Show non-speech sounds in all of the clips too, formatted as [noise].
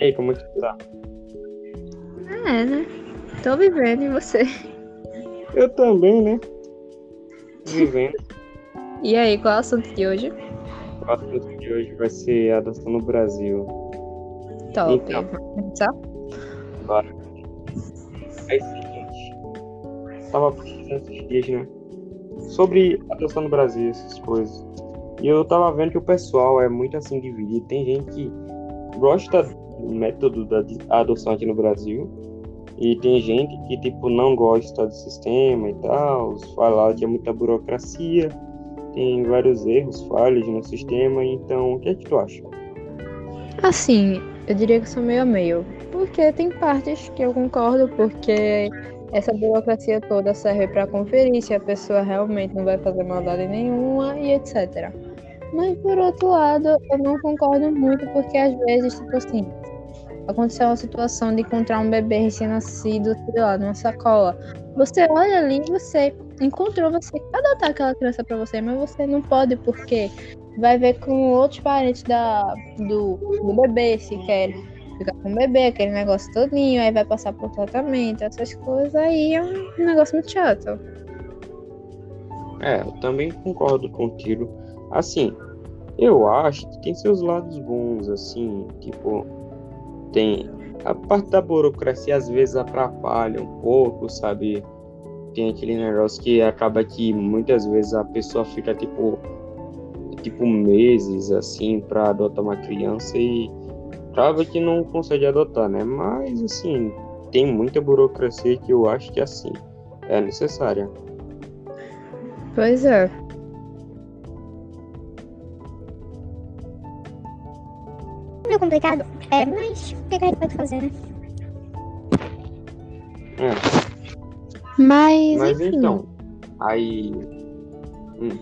E aí, como é que tu tá? É, né? Tô vivendo e você. Eu também, né? Vivendo. [laughs] E aí, qual é o assunto de hoje? O assunto de hoje vai ser adoção no Brasil. Top. Então. Começar? Bora. É o seguinte. Tava pesquisando esses dias, né? Sobre adoção no Brasil, essas coisas. E eu tava vendo que o pessoal é muito assim dividido. Tem gente que gosta método da adoção aqui no Brasil. E tem gente que, tipo, não gosta do sistema e tal. Fala que é muita burocracia. Tem vários erros, falhas no sistema. Então, o que é que tu acha? Assim, eu diria que sou meio a meio. Porque tem partes que eu concordo, porque essa burocracia toda serve para conferir se a pessoa realmente não vai fazer maldade nenhuma e etc. Mas por outro lado, eu não concordo muito, porque às vezes, tipo assim, aconteceu uma situação de encontrar um bebê recém-nascido, sei lá, numa sacola. Você olha ali você encontrou, você quer adotar aquela criança para você, mas você não pode, porque vai ver com outros parentes da, do, do bebê, se quer ficar com o bebê, aquele negócio todinho, aí vai passar por tratamento, essas coisas, aí é um negócio muito chato. É, eu também concordo contigo. Assim, eu acho que tem seus lados bons, assim, tipo, tem a parte da burocracia às vezes atrapalha um pouco, sabe? Tem aquele negócio que acaba que muitas vezes a pessoa fica tipo tipo meses assim para adotar uma criança e acaba que não consegue adotar, né? Mas assim, tem muita burocracia que eu acho que assim é necessária. Pois é. Meio complicado, é, mas o que a gente pode fazer, né? É. Mas, Mas enfim, então, aí. hum,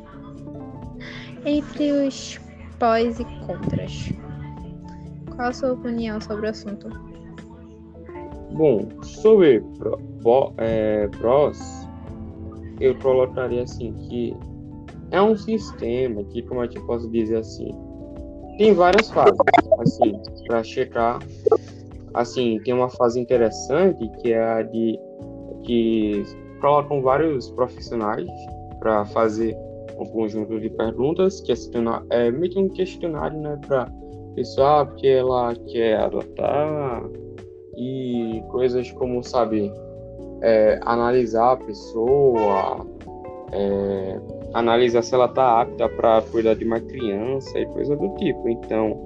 entre os pós e contras, qual a sua opinião sobre o assunto? bom, sobre pró- bó- é, prós, eu colocaria assim que é um sistema que, como eu posso dizer assim, tem várias fases, assim, para checar. Assim, tem uma fase interessante que é a de que colocam vários profissionais para fazer um conjunto de perguntas, questionar, é meio que um questionário, né, para pessoa porque ela quer adotar e coisas como, sabe, é, analisar a pessoa, é, analisar se ela está apta para cuidar de uma criança e coisa do tipo. Então,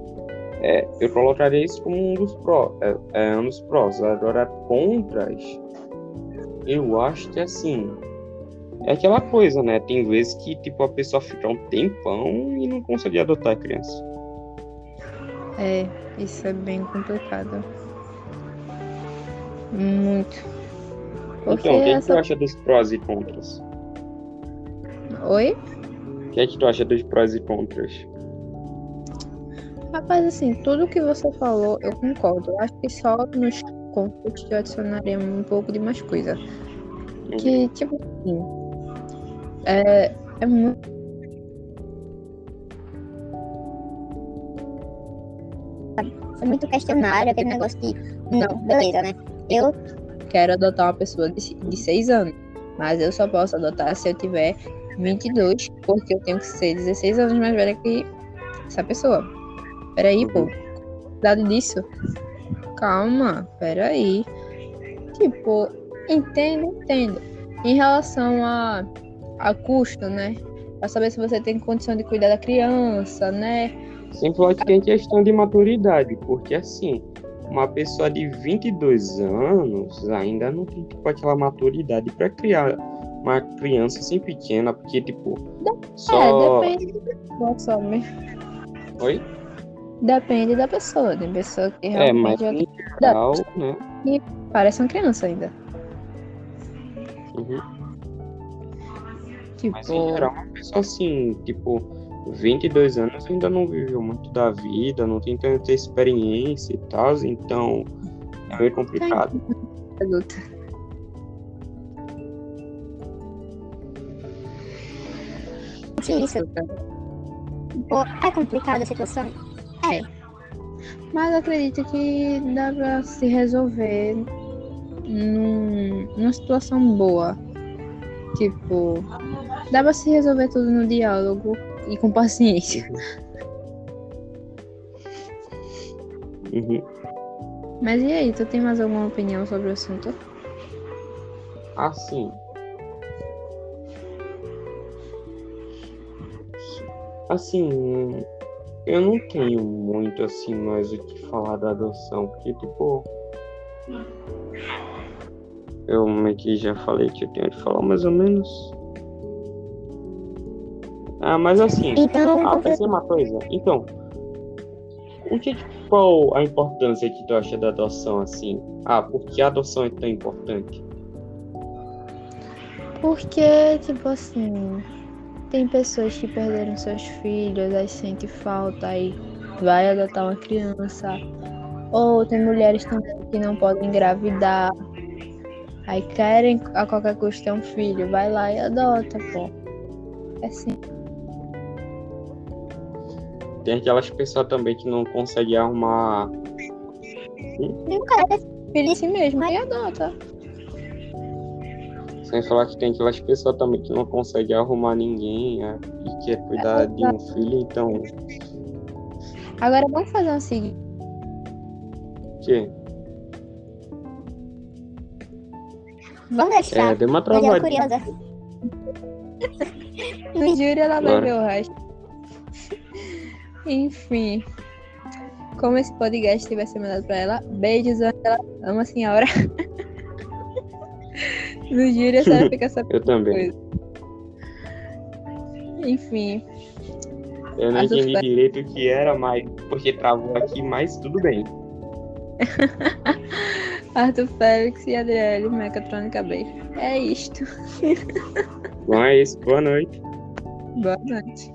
é, eu colocaria isso como um dos prós. É, é um dos prós. Agora, contras, eu acho que assim. É aquela coisa, né? Tem vezes que tipo, a pessoa fica um tempão e não consegue adotar a criança. É, isso é bem complicado. Muito. Porque então, o que, é que essa... tu acha dos prós e contras? Oi? O que é que tu acha dos prós e contras? Rapaz, assim, tudo que você falou, eu concordo. Eu acho que só nos contras que eu adicionaria um pouco de mais coisa. Que, tipo assim, é, é muito. Foi muito questionário, aquele negócio de, não, beleza, né? Eu, Quero adotar uma pessoa de, de 6 anos, mas eu só posso adotar se eu tiver 22, porque eu tenho que ser 16 anos mais velha que essa pessoa. Peraí, pô. Cuidado disso. Calma, peraí. Tipo, entendo, entendo. Em relação a, a custo, né? Pra saber se você tem condição de cuidar da criança, né? Sem falar que tem questão de maturidade, porque assim, uma pessoa de 22 anos ainda não tem tipo, aquela maturidade para criar uma criança assim pequena, porque tipo, só. É, depende da pessoa, sabe? Oi? Depende da pessoa. Tem pessoa que É, mas realmente em geral, né? parece uma criança ainda. Uhum. Tipo, Mas em geral, uma pessoa assim, tipo, 22 anos ainda não viveu muito da vida, não tem tanta experiência e tal, então é meio complicado. adulta. Isso, pô, é complicada a situação? É. Mas acredito que dá pra se resolver num, numa situação boa. Tipo, dá pra se resolver tudo no diálogo e com paciência. Uhum. Mas e aí, tu tem mais alguma opinião sobre o assunto? Assim. Assim, eu não tenho muito assim mais o que falar da adoção, porque tipo. Eu meio que já falei que eu tenho que falar mais ou menos. Ah, mas assim, Então, ah, pensei uma coisa. Então, o que, qual a importância que tu acha da adoção assim? Ah, por que a adoção é tão importante? Porque, tipo assim, tem pessoas que perderam seus filhos, aí sente falta, aí vai adotar uma criança. Ou tem mulheres também que não podem engravidar, aí querem a qualquer custo ter um filho, vai lá e adota, pô. É assim. Tem aquelas pessoas também que não conseguem arrumar. nunca é Filho em si mesmo, aí adota. Sem falar que tem aquelas pessoas também que não conseguem arrumar ninguém né, e quer cuidar de um filho, então. Agora vamos fazer um seguinte. Que? Vamos deixar. É, deu uma travadinha. curiosa. No júri ela vai ver o [laughs] resto. Enfim. Como esse podcast vai ser mandado pra ela, beijos, ela ama a senhora. [laughs] No júri a senhora [laughs] fica sabendo. Eu também. Enfim. Eu não entendi Fe- direito o que era, mas porque travou aqui, mas tudo bem. [laughs] Arthur Félix e Adriele Mecatrônica Bay. É isto. Bom, é isso. Boa noite. Boa noite.